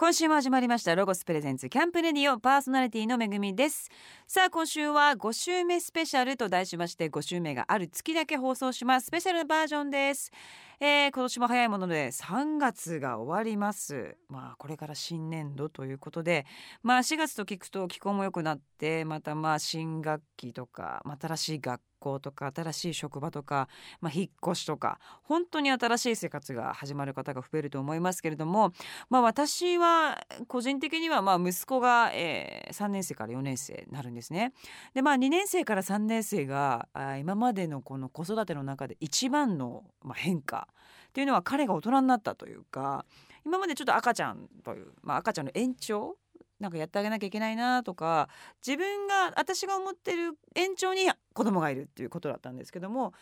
今週も始まりましたロゴスプレゼンツキャンプレディオパーソナリティのめぐみです。さあ今週は5週目スペシャルと題しまして5週目がある月だけ放送します。スペシャルバージョンです、えー、今年も早いもので3月が終わります。まあこれから新年度ということでまあ4月と聞くと気候も良くなってまたまあ新学期とか、まあ、新しい学校とか新しい職場とか、まあ、引っ越しとか本当に新しい生活が始まる方が増えると思いますけれども、まあ、私は個人的にはまあ息子が、えー、3年生から4年生になるんですね。でまあ2年生から3年生があ今までのこの子育ての中で一番の、ま、変化っていうのは彼が大人になったというか今までちょっと赤ちゃんという、まあ、赤ちゃんの延長なんかやってあげなきゃいけないなとか自分が私が思ってる延長に子供がいるっていうことだったんですけども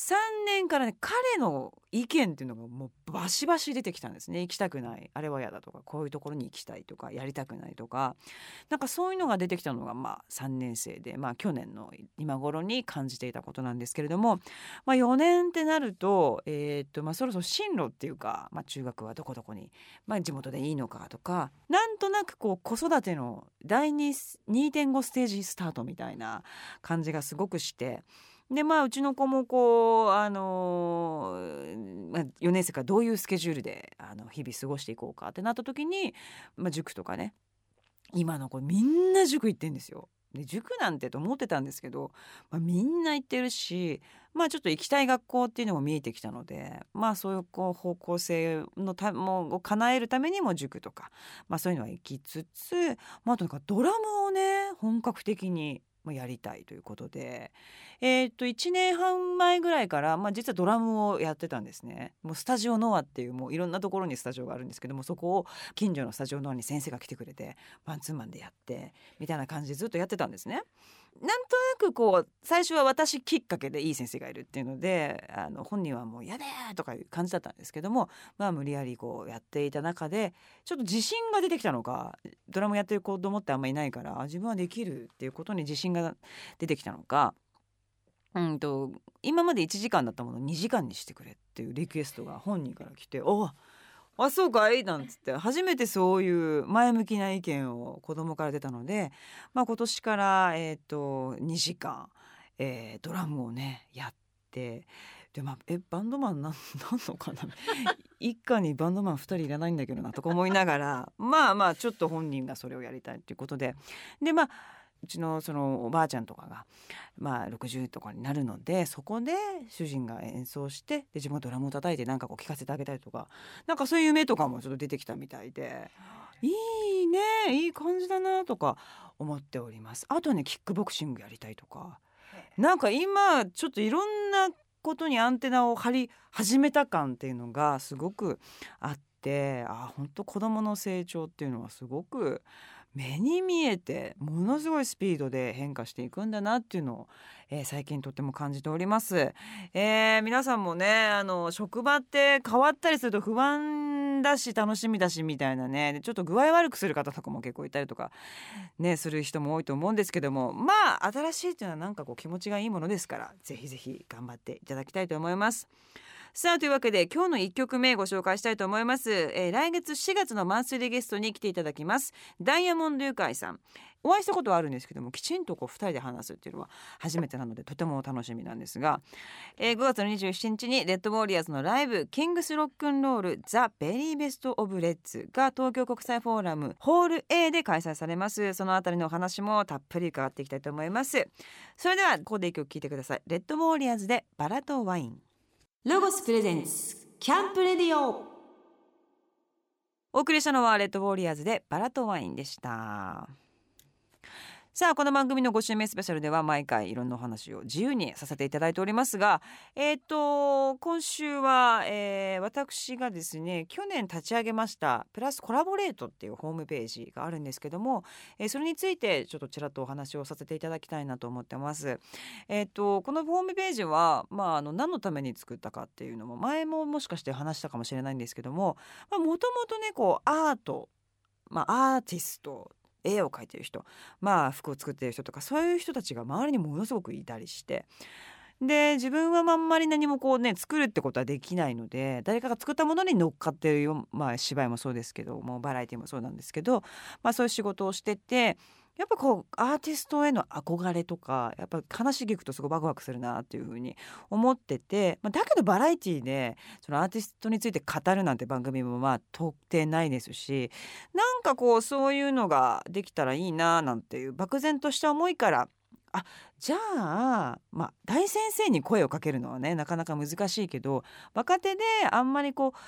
3年からね彼の意見っていうのがもうバシバシ出てきたんですね行きたくないあれは嫌だとかこういうところに行きたいとかやりたくないとかなんかそういうのが出てきたのがまあ3年生でまあ去年の今頃に感じていたことなんですけれども、まあ、4年ってなると,、えー、っとまあ、そろそろ進路っていうか、まあ、中学はどこどこに、まあ、地元でいいのかとかなんとなくこう子育ての第2.5ステージスタートみたいな感じがすごくして。でまあうちの子もこうあのー、まあ、4年生からどういうスケジュールであの日々過ごしていこうかってなった時に、まあ、塾とかね今の子みんな塾行ってんですよ。で塾なんてと思ってたんですけど、まあ、みんな行ってるしまあちょっと行きたい学校っていうのも見えてきたのでまあそういうこう方向性のたもを叶えるためにも塾とか、まあ、そういうのは行きつつ、まあ、とにかくドラムをね本格的にもやりたいということで、えー、っと1年半前ぐらいから、まあ、実はドラムをやってたんですねもうスタジオノアっていうもういろんなところにスタジオがあるんですけどもそこを近所のスタジオノアに先生が来てくれてマンツーマンでやってみたいな感じでずっとやってたんですね。なんとなくこう最初は私きっかけでいい先生がいるっていうのであの本人はもう「やで!」とかいう感じだったんですけどもまあ無理やりこうやっていた中でちょっと自信が出てきたのかドラムやってる子供ってあんまいないから自分はできるっていうことに自信が出てきたのか。うんと今まで1時間だったものを2時間にしてくれっていうリクエストが本人から来て「おあそうかい?」なんつって初めてそういう前向きな意見を子供から出たので、まあ、今年から、えーと、2時間、えー、ドラムをねやってでまあえバンドマンなん なんのかな？一家にバンドマン2人いらないんだけどなとか思いながらまあまあちょっと本人がそれをやりたいっていうことででまあうちのそのおばあちゃんとかが、まあ、60とかになるのでそこで主人が演奏してで自分がドラムを叩いてなんかこう聴かせてあげたりとかなんかそういう夢とかもちょっと出てきたみたいでいいねいい感じだなとか思っております。あとねキックボクシングやりたいとかなんか今ちょっといろんなことにアンテナを張り始めた感っていうのがすごくあってあ本当子どもの成長っていうのはすごく目に見えてものすごいスピードで変化していくんだなっていうのを、えー、最近とっても感じております、えー、皆さんもねあの職場って変わったりすると不安だし楽しみだしみたいなねちょっと具合悪くする方とかも結構いたりとかねする人も多いと思うんですけどもまあ新しいっていうのはなんかこう気持ちがいいものですからぜひぜひ頑張っていただきたいと思います。さあというわけで今日の1曲目ご紹介したいと思います、えー、来月4月のマンスリーゲストに来ていただきます。ダイヤモンドユカイさん。お会いしたことはあるんですけどもきちんとこう2人で話すっていうのは初めてなのでとても楽しみなんですが、えー、5月の27日に RED WARRIORS の Live King's Rock'n'Roll The Very Best of REDS が東京国際フォーラムホール A で開催されます。そのあたりのお話もたっぷり伺っていきたいと思います。それではここで一曲聴いてください。レッドウォーリアーズでバラとワイン。ロゴスプレゼンツキャンプレディオ。お送りしたのはレッドウォーリアーズでバラとワインでした。さあこの番組の5週目スペシャルでは毎回いろんなお話を自由にさせていただいておりますがえっ、ー、と今週は、えー、私がですね去年立ち上げましたプラスコラボレートっていうホームページがあるんですけども、えー、それについてちょっとちらっとお話をさせていただきたいなと思ってます。えっ、とこのホームページはまああの何のために作ったかっていうのも前ももしかして話したかもしれないんですけどももともとねこうアートまあアーティスト絵を描いてる人まあ服を作ってる人とかそういう人たちが周りにものすごくいたりしてで自分はあんまり何もこうね作るってことはできないので誰かが作ったものに乗っかってるよ、まあ、芝居もそうですけどもバラエティもそうなんですけど、まあ、そういう仕事をしててやっぱこうアーティストへの憧れとかやっぱ話聞くとすごいワクワクするなっていうふうに思ってて、まあ、だけどバラエティーでそのアーティストについて語るなんて番組もまあ到底ないですしなんかこうそういうのができたらいいななんていう漠然とした思いからあじゃあ、まあ、大先生に声をかけるのはねなかなか難しいけど若手であんまりこう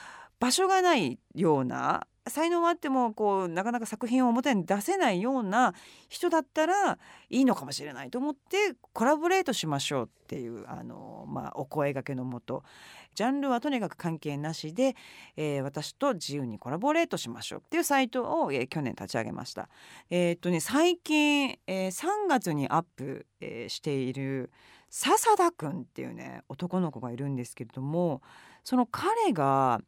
場所がないような才能があってもこうなかなか作品を表に出せないような人だったらいいのかもしれないと思ってコラボレートしましょうっていうあの、まあ、お声がけのもとジャンルはとにかく関係なしで、えー、私と自由にコラボレートしましょうっていうサイトを、えー、去年立ち上げました。えー、っとね最近、えー、3月にアップ、えー、している笹田くんっていうね男の子がいるんですけれどもその彼が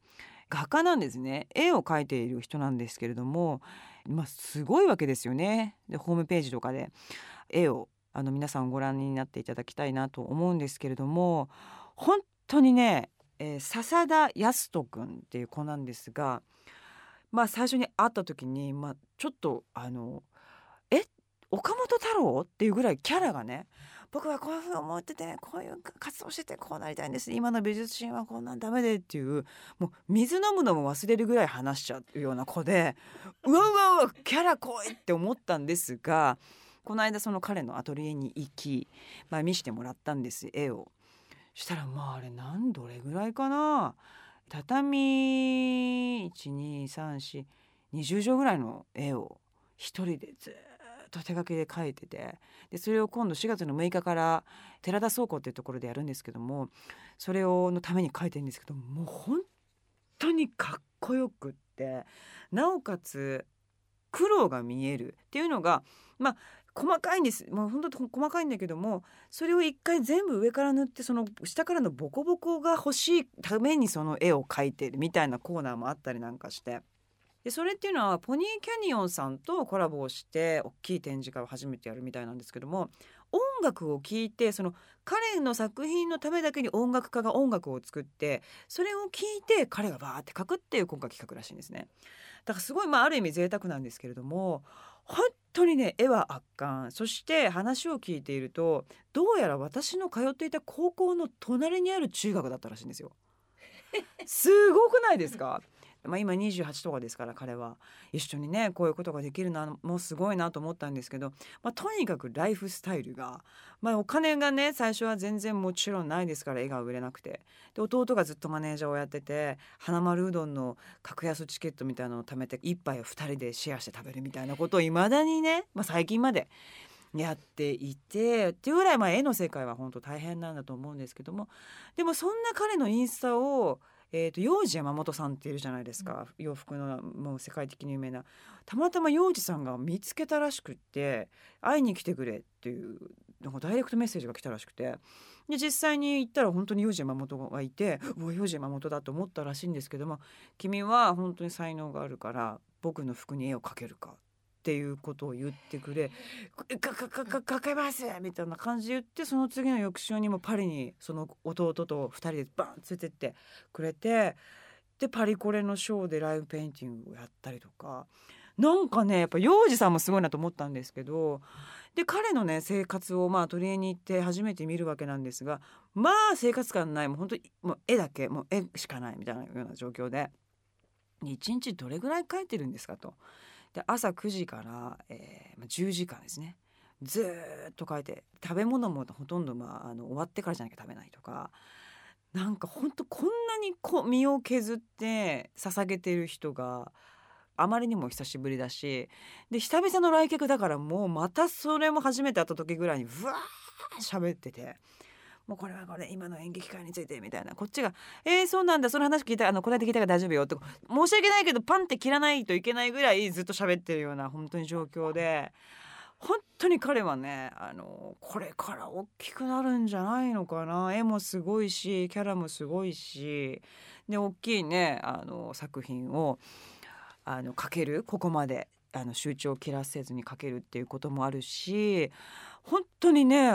画家なんですね。絵を描いている人なんですけれども、まあ、すごいわけですよね。でホームページとかで。絵をあの皆さんご覧になっていただきたいなと思うんですけれども本当にね、えー、笹田康人君っていう子なんですが、まあ、最初に会った時に、まあ、ちょっとあの「え岡本太郎?」っていうぐらいキャラがね僕はこういうふうに思っててこういう活動しててこうなりたいんです今の美術シーンはこんなんダメでっていうもう水飲むのも忘れるぐらい話しちゃうような子でうわうわうわキャラ濃いって思ったんですがこの間その彼のアトリエに行き、まあ、見してもらったんです絵を。したらまああれ何どれぐらいかな畳123420畳ぐらいの絵を一人でずっと手書きで書いてて。でそれを今度4月の6日から寺田倉庫っていうところでやるんですけどもそれをのために書いてるんですけどもう本当にかっこよくってなおかつ苦労が見えるっていうのがまあ細かいんです。もう本当細かいんだけどもそれを一回全部上から塗ってその下からのボコボコが欲しいためにその絵を描いてるみたいなコーナーもあったりなんかして。でそれっていうのはポニーキャニオンさんとコラボをして大きい展示会を初めてやるみたいなんですけども音楽を聴いてその彼の作品のためだけに音楽家が音楽を作ってそれを聴いて彼がバーって書くっていう今回企画らしいんですね。だからすごいまあある意味贅沢なんですけれども本当にね絵は圧巻そして話を聞いているとどうやら私の通っていた高校の隣にある中学だったらしいんですよ。すごくないですか？まあ、今28とかですから彼は。一緒にねこういうことができるのもすごいなと思ったんですけど、まあ、とにかくライフスタイルが、まあ、お金がね最初は全然もちろんないですから絵が売れなくて。で弟がずっとマネージャーをやってて花丸うどんの格安チケットみたいなのを貯めて一杯を2人でシェアして食べるみたいなことをいまだにね、まあ、最近までやっていてっていうぐらいまあ絵の世界は本当大変なんだと思うんですけども。でもそんな彼のインスタをえーと、幼児山本さんっているじゃないですか、うん、洋服のもう世界的に有名な。たまたま幼児さんが見つけたらしくって会いに来てくれっていうなんかダイレクトメッセージが来たらしくて。で実際に行ったら本当に幼児山本がいてうわ幼児山本だと思ったらしいんですけども君は本当に才能があるから僕の服に絵を描けるかっていうことを言ってくれ「かかかかかけます!」みたいな感じで言ってその次の翌週にもパリにその弟と2人でバン連れてってくれてでパリコレのショーでライブペインティングをやったりとか。なんかねやっぱ幼児さんもすごいなと思ったんですけどで彼のね生活をまあ取り柄に行って初めて見るわけなんですがまあ生活感ないもう本当にもう絵だけもう絵しかないみたいなような状況で1日どれぐらい描いてるんですかと。で朝9時から、えー、10時間ですね。ずっと書いて食べ物もほとんど、まあ、あの終わってからじゃなきゃ食べないとか。なんかほんとこんなにこ身を削って捧げてる人があまりにも久しぶりだしで久々の来客だからもうまたそれも初めて会った時ぐらいにうわー喋ってて。もうこれはこれ今の演劇界についてみたいな。こっちが「えー、そうなんだ。その話聞いたあのこれで聞いたから大丈夫よ」って申し訳ないけどパンって切らないといけないぐらいずっと喋ってるような本当に状況で。本当に彼はねあのこれから大きくなるんじゃないのかな。絵もすごいしキャラもすごいし。で大きいねあの作品をあの描ける。ここまであの集中を切らせずに書けるっていうこともあるし本当にね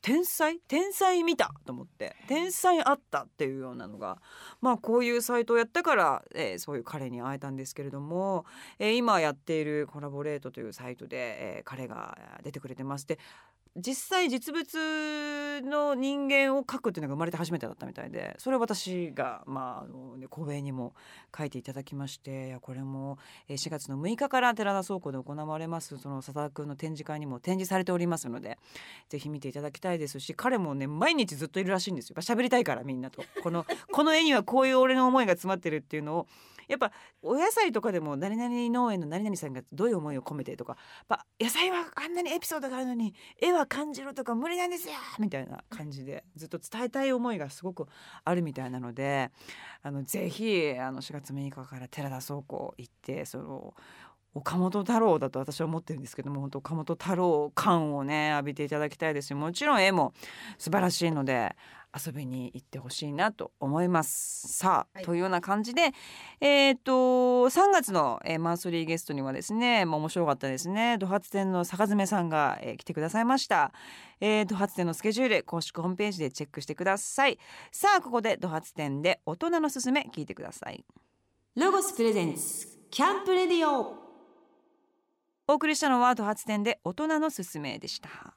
天才？天才見たと思って。天才あったっていうようなのがまあこういうサイトをやったから、えーそういう彼に会えたんですけれども、えー今やっているコラボレートというサイトで、えー彼が出てくれてまして実際実物の人間を書くっていうのが生まれて初めてだったみたいでそれを私が、まああのね、公演にも書いていただきましていやこれも4月の6日から寺田倉庫で行われますその佐田君の展示会にも展示されておりますのでぜひ見ていただきたいですし彼もね毎日ずっといるらしいんですよ。やっぱ喋りたいからみんなと。このこの絵にはこういう俺の思いが詰まってるっていうのをやっぱお野菜とかでも何々農園の何々さんがどういう思いを込めてとかや野菜はあんなにエピソードがあるのに絵は感じるとか無理なんですよみたいな感じでずっと伝えたい思いがすごくあるみたいなのであのぜひあの4月6日から寺田倉庫行ってその岡本太郎だと私は思ってるんですけども本当岡本太郎感をね浴びていただきたいですしもちろん絵も素晴らしいので遊びに行ってほしいなと思います。さあ、はいというような感じでえっ、と3月の、えーマンスリーゲストにはですね、まあ、面白かったですねド発展の坂爪さんが、えー来てくださいました。えー、ド発展のスケジュール公式ホームページでチェックしてください。さあここでド発展で大人のすすめ聞いてください。ロゴスプレゼンツキャンプレディオお送りしたのはド発展で大人のすすめでした。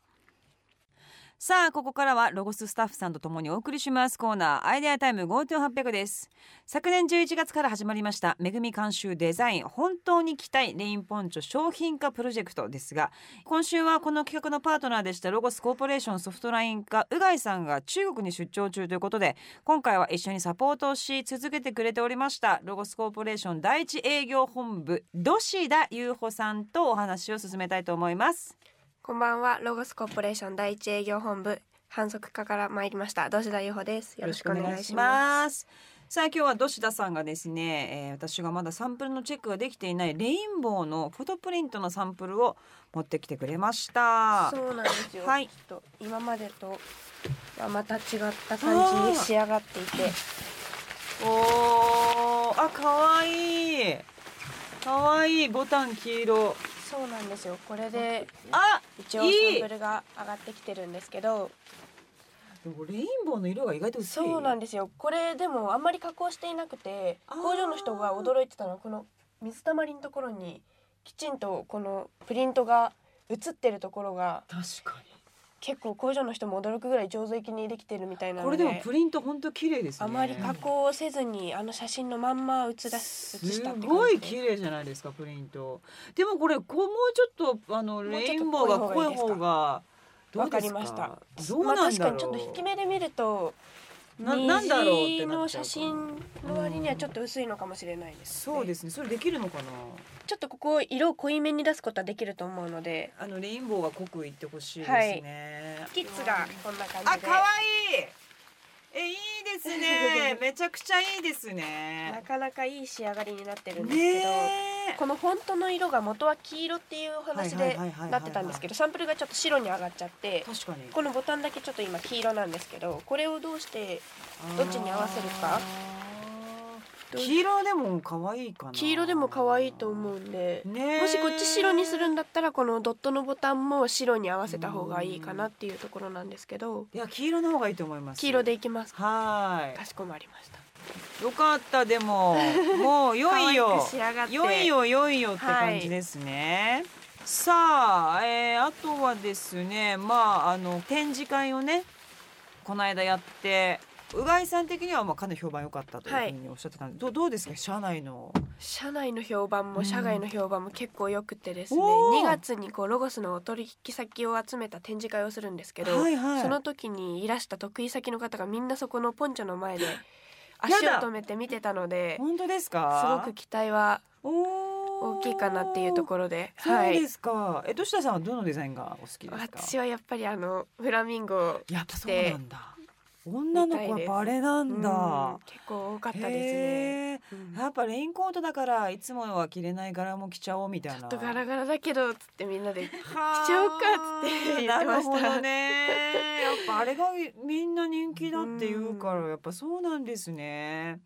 さあここからはロゴススタッフさんとともにお送りしますコーナーアイデアタイム GoTo800 です。昨年11月から始まりましためぐみ監修デザイン本当に着たいレインポンチョ商品化プロジェクトですが今週はこの企画のパートナーでしたロゴスコーポレーションソフトライン課うがいさんが中国に出張中ということで今回は一緒にサポートをし続けてくれておりましたロゴスコーポレーション第一営業本部土師田優穂さんとお話を進めたいと思います。こんばんは、ロゴスコーポレーション第一営業本部反則課から参りました。土田由穂です。よろしくお願いします。す。さあ今日は土田さんがですね、えー私がまだサンプルのチェックができていないレインボーのフォトプリントのサンプルを持ってきてくれました。そうなんですよ。はいと今までとはまた違った感じに仕上がっていて、おーあ可愛い可愛いボタン黄色。そうなんですよ。これであ一応サンプルが上がってきてるんですけど、でもレインボーの色が意外と薄い。そうなんですよ。これでもあんまり加工していなくて、工場の人が驚いてたのはこの水たまりのところにきちんとこのプリントが映ってるところが確か結構工場の人も驚くぐらい上手にできてるみたいに。なこれでもプリント本当綺麗ですね。あまり加工をせずにあの写真のまんま写だすごい綺麗じゃないですかプリント。でもこれこうもうちょっとあのレインボーが濃い方がどわかりました。どうなんだろう、まあ、確かにちょっと引き目で見るとななんだろうってなっちゃうか写真の割にはちょっと薄いのかもしれないです、そうですすね。それできるのかな。ちょっとここ色を濃いめに出すことはできると思うので。あのレインボーが濃くいってほしいですね、キッズがこんな感じで。あ可愛いえいいですね。めちゃくちゃいいですなねかなかいい仕上がりになってるんですけど、ねこのフォントの色が元は黄色っていうお話でなってたんですけどサンプルがちょっと白に上がっちゃって確かに。このボタンだけちょっと今黄色なんですけどこれをどうしてどっちに合わせるか黄色でも可愛いかな。黄色でも可愛いと思うんで。ねもしこっち白にするんだったらこのドットのボタンも白に合わせた方がいいかなっていうところなんですけど。いや黄色の方がいいと思います。黄色でいきます。かはかしこまりました。いよかったでも。もう良いよ。良いよ良いよって感じですね、さあ、えーあとはですねまああの展示会をねこの間やってうがいさん的にはまあかなり評判良かったというふうにおっしゃってたんで、どうどうですか？社内の。社内の評判うんも社外の評判も結構良くてですね、おー。2月にこうロゴスのお取引先を集めた展示会をするんですけど、はいはい。その時にいらした得意先の方がみんなそこのポンチョの前でや足をだ止めて見てたので本当ですすかごく期待はお大きいかなっていうところで、そうはいで、すか、え、土下さんはどのデザインがお好きですか？私はやっぱりあのフラミンゴやっぱそうなんだ。女の子はバレなんだうん。結構多かったですね。うんやっぱレインコートだからいつもは着れない柄も着ちゃおうみたいな。ちょっとガラガラだけどつってみんなでは着ちゃおうかっつって言ってましたなるほどね。やっぱあれがみんな人気だって言うから、やっぱそうなんですね。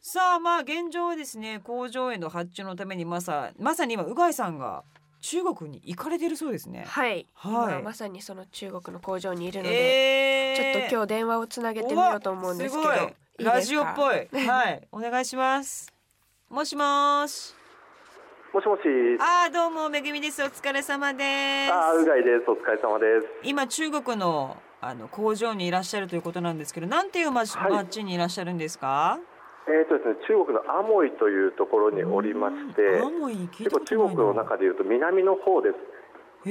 さあまあ現状はですね工場への発注のためにまさまさに今うがいさんが中国に行かれてるそうですね。はい、はい。今まさにその中国の工場にいるので、えちょっと今日電話をつなげてみようと思うんですけどおわすごいいラジオっぽい。はい。お願いします。もしもーし。もしもし。あーどうもめぐみです。お疲れ様です。あー、うがいです。お疲れ様です。今中国のあの工場にいらっしゃるということなんですけどなんていう町,、はい。町にいらっしゃるんですか？えーとですね、中国のアモイというところにおりまして、結構中国の中でいうと南の方です。へ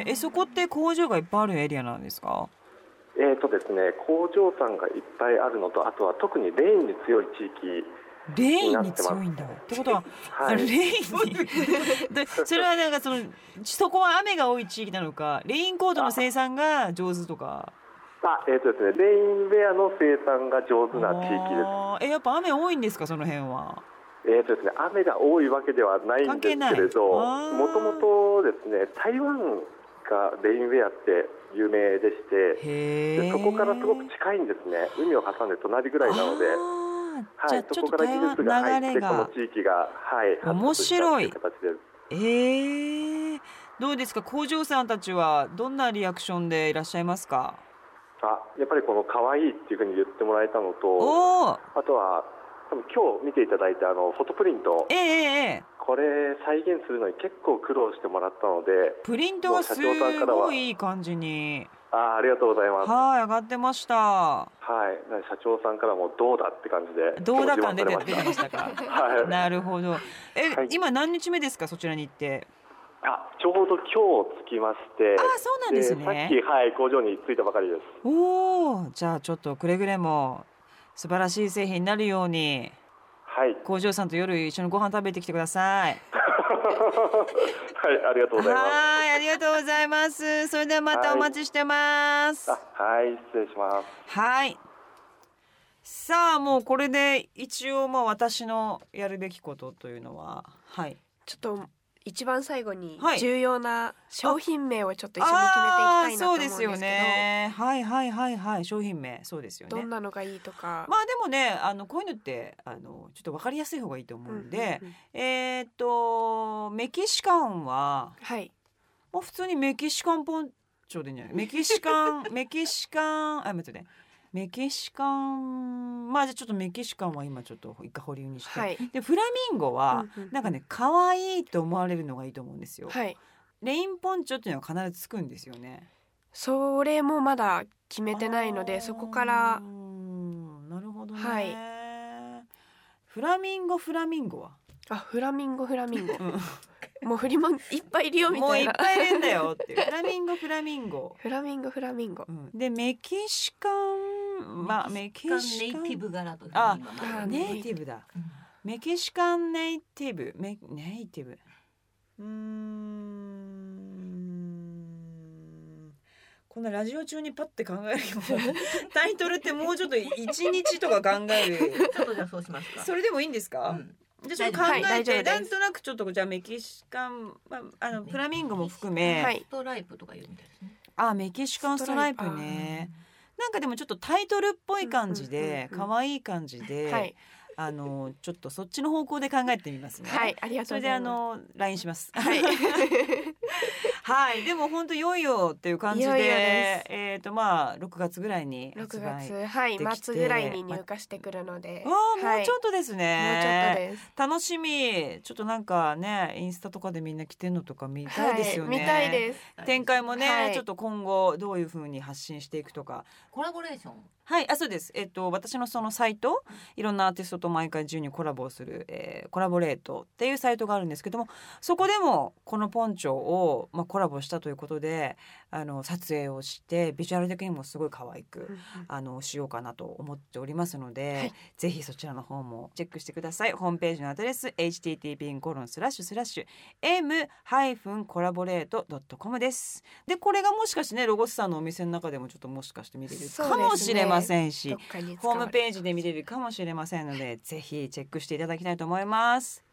ー。えそこって工場がいっぱいあるエリアなんですか？えーとですね、工場さんがいっぱいあるのと、あとは特にレーンに強い地域。レインに強いんだ。ってことは、はい。あレインにで それはなんかそのそこは雨が多い地域なのかレインコートの生産が上手とかあ、えーとですね、レインウェアの生産が上手な地域です。えやっぱ雨多いんですかその辺は？えーとですね、雨が多いわけではないんですけれど、もともとですね、台湾がレインウェアって有名でして、でそこからすごく近いんですね、海を挟んで隣ぐらいなので、じゃあはい、ちょっと台そこから技術が湾入って、流れがこの地域が、はい、面白い形です。えー、どうですか工場さんたちはどんなリアクションでいらっしゃいますか？あ、やっぱりこの可愛いっていうふうに言ってもらえたのと、あとは多分今日見ていただいたあのフォトプリント。え、えええこれ再現するのに結構苦労してもらったので、プリントがすごいいい感じに。あ、ありがとうございます。はい上がってました。はい、な社長さんからもどうだって感じで、どうだ感出てました。か はい。なるほど。え、はい。今何日目ですかそちらに行ってあ、ちょうど今日着きまして、あそうなんですね。さっきはい工場に着いたばかりです。おおじゃあちょっとくれぐれも素晴らしい製品になるようにはい、工場さんと夜一緒にご飯食べてきてください。はい、ありがとうございます。はいありがとうございます。それではまたお待ちしてます。あ、はい、失礼します。はい。さあもうこれで一応まあ私のやるべきことというのははい。ちょっと一番最後にはい。重要な商品名をちょっと一緒に決めていきたいなと思うんですけど、あーそうですよね。はいはいはいはい。商品名。そうですよね。どんなのがいいとか、まあでもねあのこういうのってあのちょっとわかりやすい方がいいと思うんで、うんうんうんえーっとメキシカンははい。もう普通にメキシカンポンチョでいいんじゃない？メキシカン メキシカンあ待ってねメキシカンまあじゃあちょっとメキシカンは今ちょっと一回保留にして、はい。でフラミンゴはなんかね可愛いと思われるのがいいと思うんですよ、はいレインポンチョっていうのは必ずつくんですよね。それもまだ決めてないのでそこから。うんなるほどね、はい。フラミンゴフラミンゴは、あフラミンゴフラミンゴ。うん。もうフリマンいっぱいいるよみもういったいなぱいいるんだよっていう。フラミンゴ フラミンゴ、フラミンゴフラミンゴ。うん。でメキシカンまあメキシカンネイティブ柄とあネイティブだ。うん。メキシカンネイティブメネイティブ。うーん。こんなラジオ中にパッて考えるよ タイトルってもうちょっと一日とか考える。ちょっとじゃあそうしますか。それでもいいんですか、うん。じゃあちょっと考はいえて、大丈夫です。なんとなくちょっとじゃあメキシカン、まあ、あのフラミンゴも含め、はいストライプ。とかいうみたいですね。あメキシカンストライプねなんかでもちょっとタイトルっぽい感じで可愛い感じで、はいあのちょっとそっちの方向で考えてみますね。はいありがとそうれであございますの LINE します。はいはい、でも本当良いよっていう感じで、いよいよですえっ、とまあ6月ぐらいに発6売。月はい末ぐらいに入荷してくるのでわあ、もはいうちょっとですもうちょっとね。です楽しみ。ちょっとなんかね、インスタとかでみんな着てんのとか見たいですよね。はい、見たいです展開もね、はいちょっと今後どういう風に発信していくとか。コラボレーション。はい、あ、そうです。えっと、私のそのサイト、いろんなアーティストと毎回自由にコラボをする、えーコラボレートっていうサイトがあるんですけども、そこでもこのポンチョを、まあ、コラボしたということで、あの、撮影をして、ビジュアル的にもすごい可愛く、うんうん。あの、しようかなと思っておりますので、はい。ぜひそちらの方もチェックしてください。ホームページのアドレス、http コロンスラッシュスラッシュ m コラボレート .com です。で、これがもしかしてね、ロゴスさんのお店の中でもちょっともしかして見れるかもしれませんし、どっかに使ホームページで見れるかもしれませんのでぜひチェックしていただきたいと思います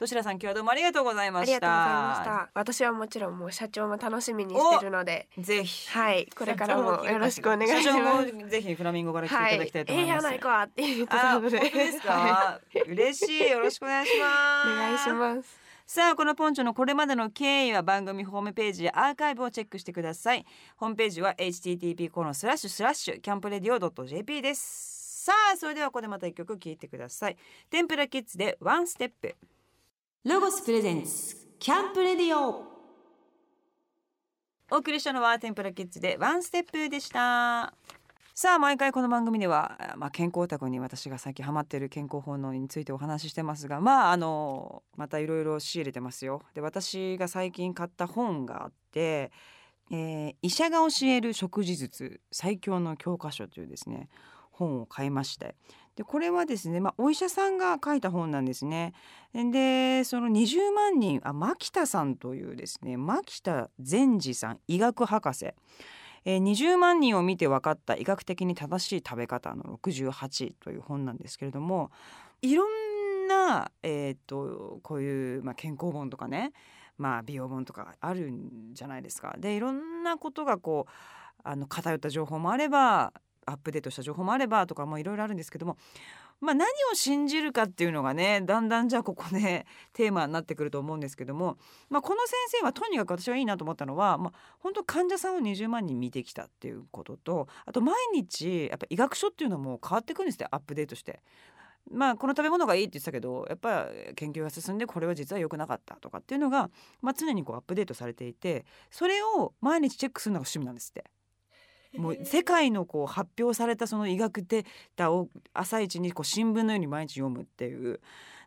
どちらさん今日はどうもありがとうございました。ありがとうございました。私はもちろんもう社長も楽しみにしてるので。ぜひ。はいこれからもよろしくお願いし社長ますもぜひフラミンゴから来ていただきたいと思はいい、ええます、やないかって言ってあ本当たのでですか、は嬉しい。よろしくお願いします。いお願いします。さあこのポンチョのこれまでの経緯は番組ホームページやアーカイブをチェックしてください。ホームページは http コロンスラッシュスラッシュキャンプレディオ .jp です。さあそれではここでまた一曲聴いてください。 TEMPURA KIDZ で ONE STEP LOGOS presents CAMP RADIO。お送りしたのは TEMPURA KIDZ で ONE STEP でした。さあ毎回この番組では、まあ、健康オタクに私が最近ハマっている健康本能についてお話ししてますがまああのまたいろいろ仕入れてますよ。で私が最近買った本があって、えー医者が教える食事術最強の教科書というですね本を買いまして。でこれはですね、まあ、お医者さんが書いた本なんですね。でその20万人あ牧田さんというですね牧田善治さん医学博士えー20万人を見て分かった医学的に正しい食べ方の68という本なんですけれどもいろんな、えー、とこういう、まあ、健康本とかね、まあ、美容本とかあるんじゃないですか。でいろんなことがこうあの偏った情報もあればアップデートした情報もあればとかもいろいろあるんですけども、まあ、何を信じるかっていうのがねだんだんじゃあここで テーマになってくると思うんですけども、まあ、この先生はとにかく私はいいなと思ったのは、まあ、本当患者さんを20万人見てきたっていうこととあと毎日やっぱ医学書っていうのも変わってくるんですよアップデートして。まあこの食べ物がいいって言ってたけどやっぱ研究が進んでこれは実は良くなかったとかっていうのが、まあ、常にこうアップデートされていてそれを毎日チェックするのが趣味なんですって。もう世界のこう発表されたその医学データを朝一にこう新聞のように毎日読むっていう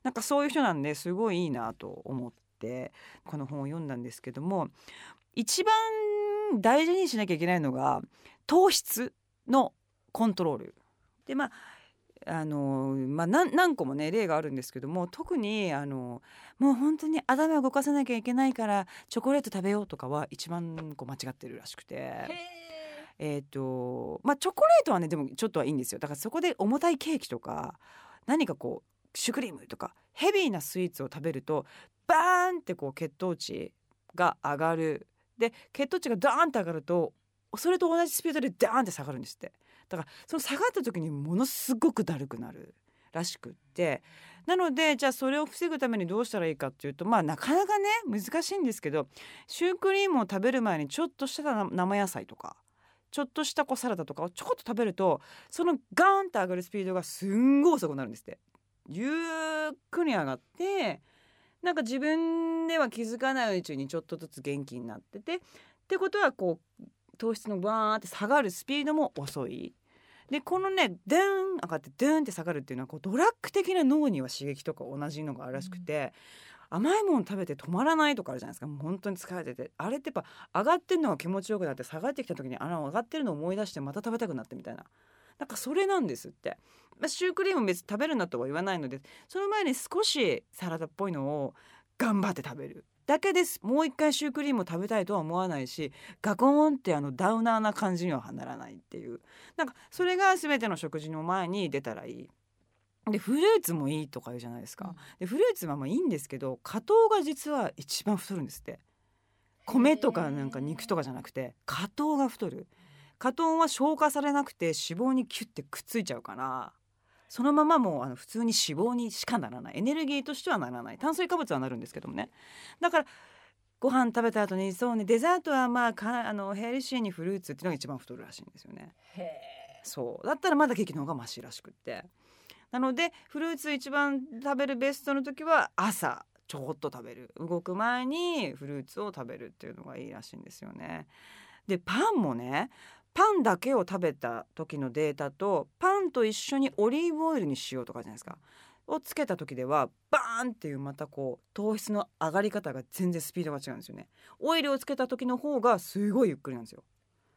なんかそういう人なんですごいいいなと思ってこの本を読んだんですけども一番大事にしなきゃいけないのが糖質のコントロールでまああのまあ、何個もね例があるんですけども特にあのもう本当に頭を動かさなきゃいけないからチョコレート食べようとかは一番こう間違ってるらしくて。えーとまあ、チョコレートはねでもちょっとはいいんですよ。だからそこで重たいケーキとか何かこうシュークリームとかヘビーなスイーツを食べるとバーンってこう血糖値が上がる。で血糖値がダーンって上がるとそれと同じスピードでダーンって下がるんですって。だからその下がった時にものすごくだるくなるらしくって。なのでじゃあそれを防ぐためにどうしたらいいかっていうとまあなかなかね難しいんですけどシュークリームを食べる前にちょっとした生野菜とかちょっとしたこうサラダとかをちょこっと食べるとそのガーンと上がるスピードがすんごい遅くなるんですって。ゆっくり上がってなんか自分では気づかないうちにちょっとずつ元気になっててってことはこう糖質のバーンって下がるスピードも遅い。でこのねデーン上がってデーンって下がるっていうのはこうドラッグ的な脳には刺激とか同じのがあるらしくて、甘いもの食べて止まらないとかあるじゃないですか。もう本当に疲れてて。あれってやっぱ上がってるのが気持ちよくなって下がってきた時にあの上がってるのを思い出してまた食べたくなってみたいな。なんかそれなんですって、まあ、シュークリーム別に食べるなとは言わないのでその前に少しサラダっぽいのを頑張って食べる。だけです。もう一回シュークリームを食べたいとは思わないしガコーンってあのダウナーな感じにはならないっていう。なんかそれが全ての食事の前に出たらいい。でフルーツもいいとか言うじゃないですか。でフルーツはまあいいんですけど果糖が実は一番太るんですって。米とかなんか肉とかじゃなくて果糖が太る。果糖は消化されなくて脂肪にキュッてくっついちゃうからそのままもうあの普通に脂肪にしかならないエネルギーとしてはならない炭水化物はなるんですけどもねだからご飯食べた後にそうねデザートはまあかあのヘルシーにフルーツっていうのが一番太るらしいんですよね。そうだったらまだケーキの方がマシらしくってなのでフルーツ一番食べるベストの時は朝ちょこっと食べる。動く前にフルーツを食べるっていうのがいいらしいんですよね。でパンもねパンだけを食べた時のデータとパンと一緒にオリーブオイルにしようとかじゃないですか。をつけた時ではバーンっていうまたこう糖質の上がり方が全然スピードが違うんですよね。オイルをつけた時の方がすごいゆっくりなんですよ。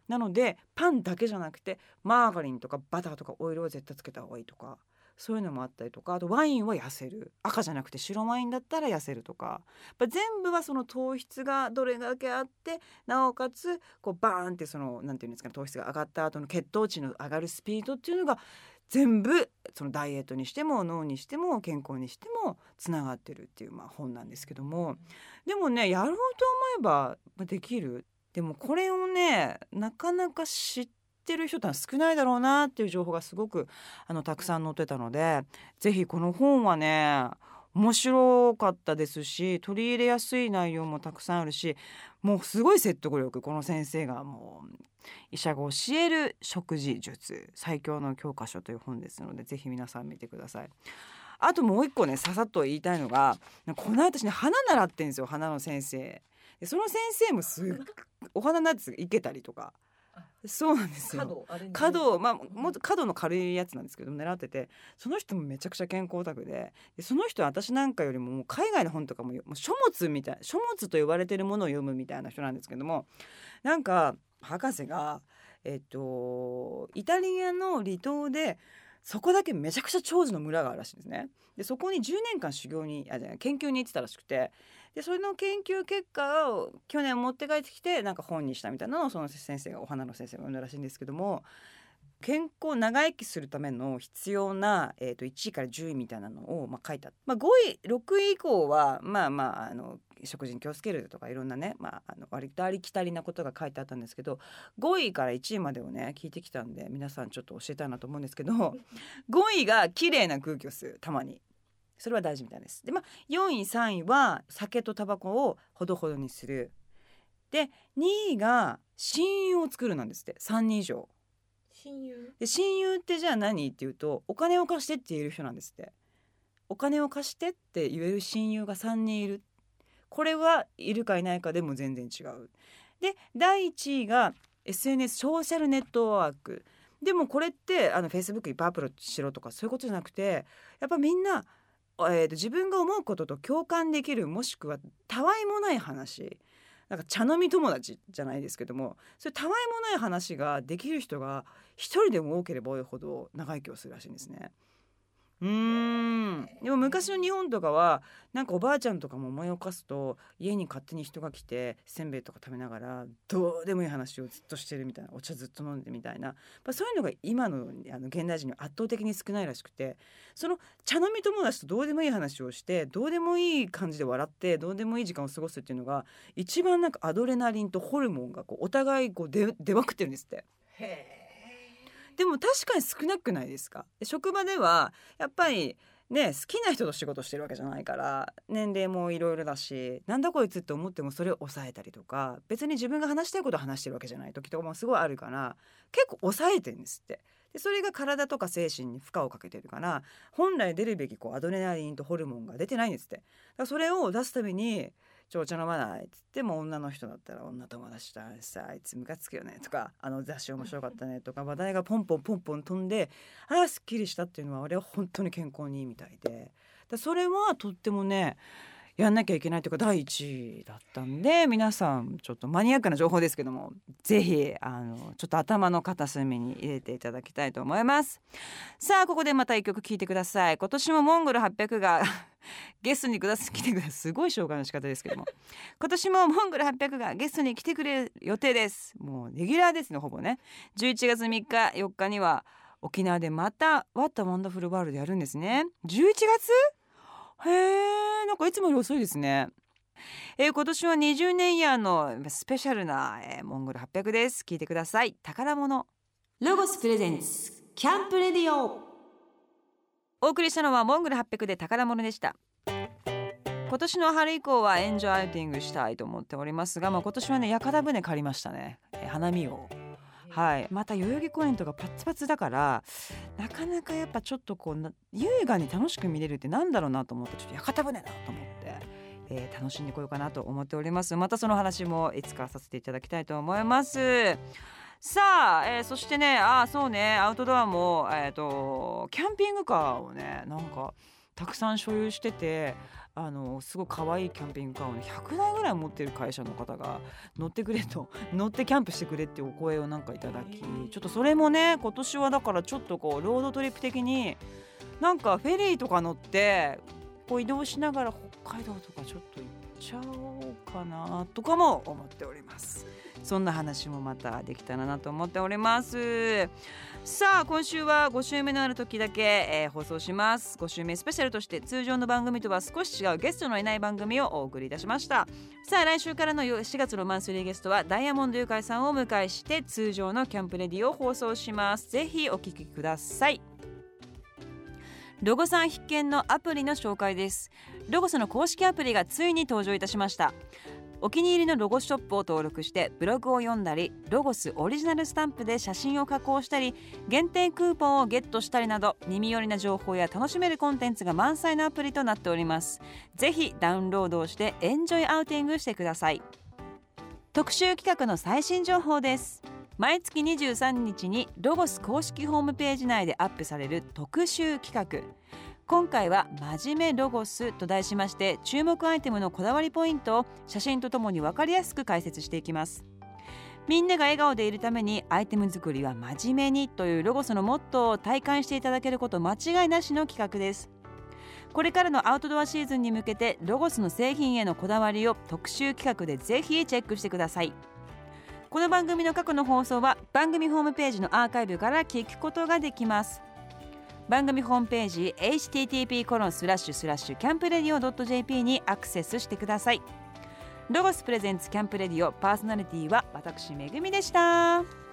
なのでパンだけじゃなくてマーガリンとかバターとかオイルを絶対つけた方がいいとか。そういうのもあったりとかあとワインは痩せる。赤じゃなくて白ワインだったら痩せるとか。やっぱ全部はその糖質がどれだけあってなおかつこうバーンってそのなんていうんですかね糖質が上がった後の血糖値の上がるスピードっていうのが全部そのダイエットにしても脳にしても健康にしてもつながってるっていうまあ本なんですけども。でもねやろうと思えばできる。でもこれをねなかなか知ってる人ってのは少ないだろうなっていう情報がすごくあのたくさん載ってたのでぜひこの本はね面白かったですし取り入れやすい内容もたくさんあるしもうすごい説得力この先生がもう医者が教える食事術最強の教科書という本ですのでぜひ皆さん見てください。あともう一個ねささっと言いたいのがこの私ね花習ってんですよ花の先生。でその先生もすっお花なんですいけたりとかそうなんですよ。角あれ角まあも角の軽いやつなんですけど狙っててその人もめちゃくちゃ健康オタクででその人は私なんかよりももう海外の本とかもよもう書物みたい書物と呼ばれてるものを読むみたいな人なんですけどもなんか博士がえっとイタリアの離島でそこだけめちゃくちゃ長寿の村があるらしいんですね。でそこに10年間修行にあ研究に行ってたらしくてでそれの研究結果を去年持って帰ってきてなんか本にしたみたいなのをその先生がお花の先生が読んだらしいんですけども健康長生きするための必要な、えー、と1位から10位みたいなのを、まあ、書いた、まあ、5位6位以降はまあまああの食事に気をつけるとかいろんなね、まあ、あの割とありきたりなことが書いてあったんですけど5位から1位までをね聞いてきたんで皆さんちょっと教えたいなと思うんですけど 5位が綺麗な空気を吸うたまにそれは大事みたいです。でまあ4位3位は酒とタバコをほどほどにする。で2位が親友を作るなんですって3人以上。親友？で親友ってじゃあ何っていうとお金を貸してって言える人なんですって。お金を貸してって言える親友が3人いる。これはいるかいないかでも全然違う。で第1位が SNS ソーシャルネットワーク。でもこれってあの Facebook いっぱいアップロードしろとかそういうことじゃなくてやっぱみんなえーと自分が思うことと共感できるもしくはたわいもない話なんか茶飲み友達じゃないですけどもそういうたわいもない話ができる人が一人でも多ければ多いほど長生きをするらしいんですね。うーん。でも昔の日本とかはなんかおばあちゃんとかも思い起こすと家に勝手に人が来てせんべいとか食べながらどうでもいい話をずっとしてるみたいなお茶ずっと飲んでみたいな、まあ、そういうのが今のあの現代人には圧倒的に少ないらしくて。その茶飲み友達とどうでもいい話をしてどうでもいい感じで笑ってどうでもいい時間を過ごすっていうのが一番なんかアドレナリンとホルモンがこうお互いこう出出まくってるんですって。へでも確かに少なくないですか？職場ではやっぱりね好きな人と仕事してるわけじゃないから年齢もいろいろだしなんだこいつって思ってもそれを抑えたりとか別に自分が話したいことを話してるわけじゃない時とかもすごいあるから結構抑えてんですって。でそれが体とか精神に負荷をかけてるから本来出るべきこうアドレナリンとホルモンが出てないんですってだからそれを出すために「ちょお茶飲まない」っつっても女の人だったら「女友達とさあいつムカつくよね」とか「あの雑誌面白かったね」とか話題がポンポンポンポン飛んでああすっきりしたっていうのはあれは本当に健康にいいみたいで。だそれはとってもねやんなきゃいけないというか第一位だったんで皆さんちょっとマニアックな情報ですけどもぜひあのちょっと頭の片隅に入れていただきたいと思います。さあここでまた一曲聴いてください。今年もモンゴル800が ゲストにくださ来てください。すごい紹介の仕方ですけども。今年もモンゴル800がゲストに来てくれる予定です。もうレギュラーですねほぼね。11月3日4日には沖縄でまた「ワッタワンダフルワールド」やるんですね。11月？へえなんかいつもより遅いですね。えー今年は20年イヤーのスペシャルな、えーモンゴル800です。聞いてください。宝物。ロゴスプレゼンツキャンプレディオ。お送りしたのはモンゴル800で宝物でした。今年の春以降はエンジョイアウティングしたいと思っておりますが、まあ、今年はね屋形船借りましたね、えー花見をはい。また代々木公園とかパツパツだからなかなかやっぱちょっとこうな優雅に楽しく見れるってなんだろうなと思ってちょっと屋形船だと思って、えー楽しんでこようかなと思っております。またその話もいつかさせていただきたいと思います。さあ、えーそしてねあそうねアウトドアもえっ、とキャンピングカーをねなんかたくさん所有しててあのすごい可愛いキャンピングカーをね100台ぐらい持ってる会社の方が乗ってくれと 乗ってキャンプしてくれっていうお声をなんかいただきちょっとそれもね今年はだからちょっとこうロードトリップ的になんかフェリーとか乗ってこう移動しながら北海道とかちょっと行っちゃおうかなとかも思っておりますそんな話もまたできたらなと思っております。さあ今週は5週目のある時だけ、えー放送します。5週目スペシャルとして通常の番組とは少し違うゲストのいない番組をお送りいたしました。さあ来週からの4月のマンスリーゲストはダイヤモンドユカイさんをお迎えして通常のキャンプレディを放送します。ぜひお聞きください。ロゴさん必見のアプリの紹介です。ロゴスの公式アプリがついに登場いたしました。お気に入りのロゴショップを登録してブログを読んだりロゴスオリジナルスタンプで写真を加工したり限定クーポンをゲットしたりなど耳寄りな情報や楽しめるコンテンツが満載のアプリとなっております。ぜひダウンロードをしてエンジョイアウティングしてください。特集企画の最新情報です。毎月23日にロゴス公式ホームページ内でアップされる特集企画。今回は「真面目ロゴス」と題しまして注目アイテムのこだわりポイントを写真とともに分かりやすく解説していきます。みんなが笑顔でいるためにアイテム作りは真面目にというロゴスのモットーを体感していただけること間違いなしの企画です。これからのアウトドアシーズンに向けてロゴスの製品へのこだわりを特集企画でぜひチェックしてください。この番組の過去の放送は番組ホームページのアーカイブから聞くことができます。番組ホームページ http コロンスラッシュスラッシュキャンプレディオ .jp にアクセスしてくださいロゴスプレゼンツキャンプレディオパーソナリティは私めぐみでした。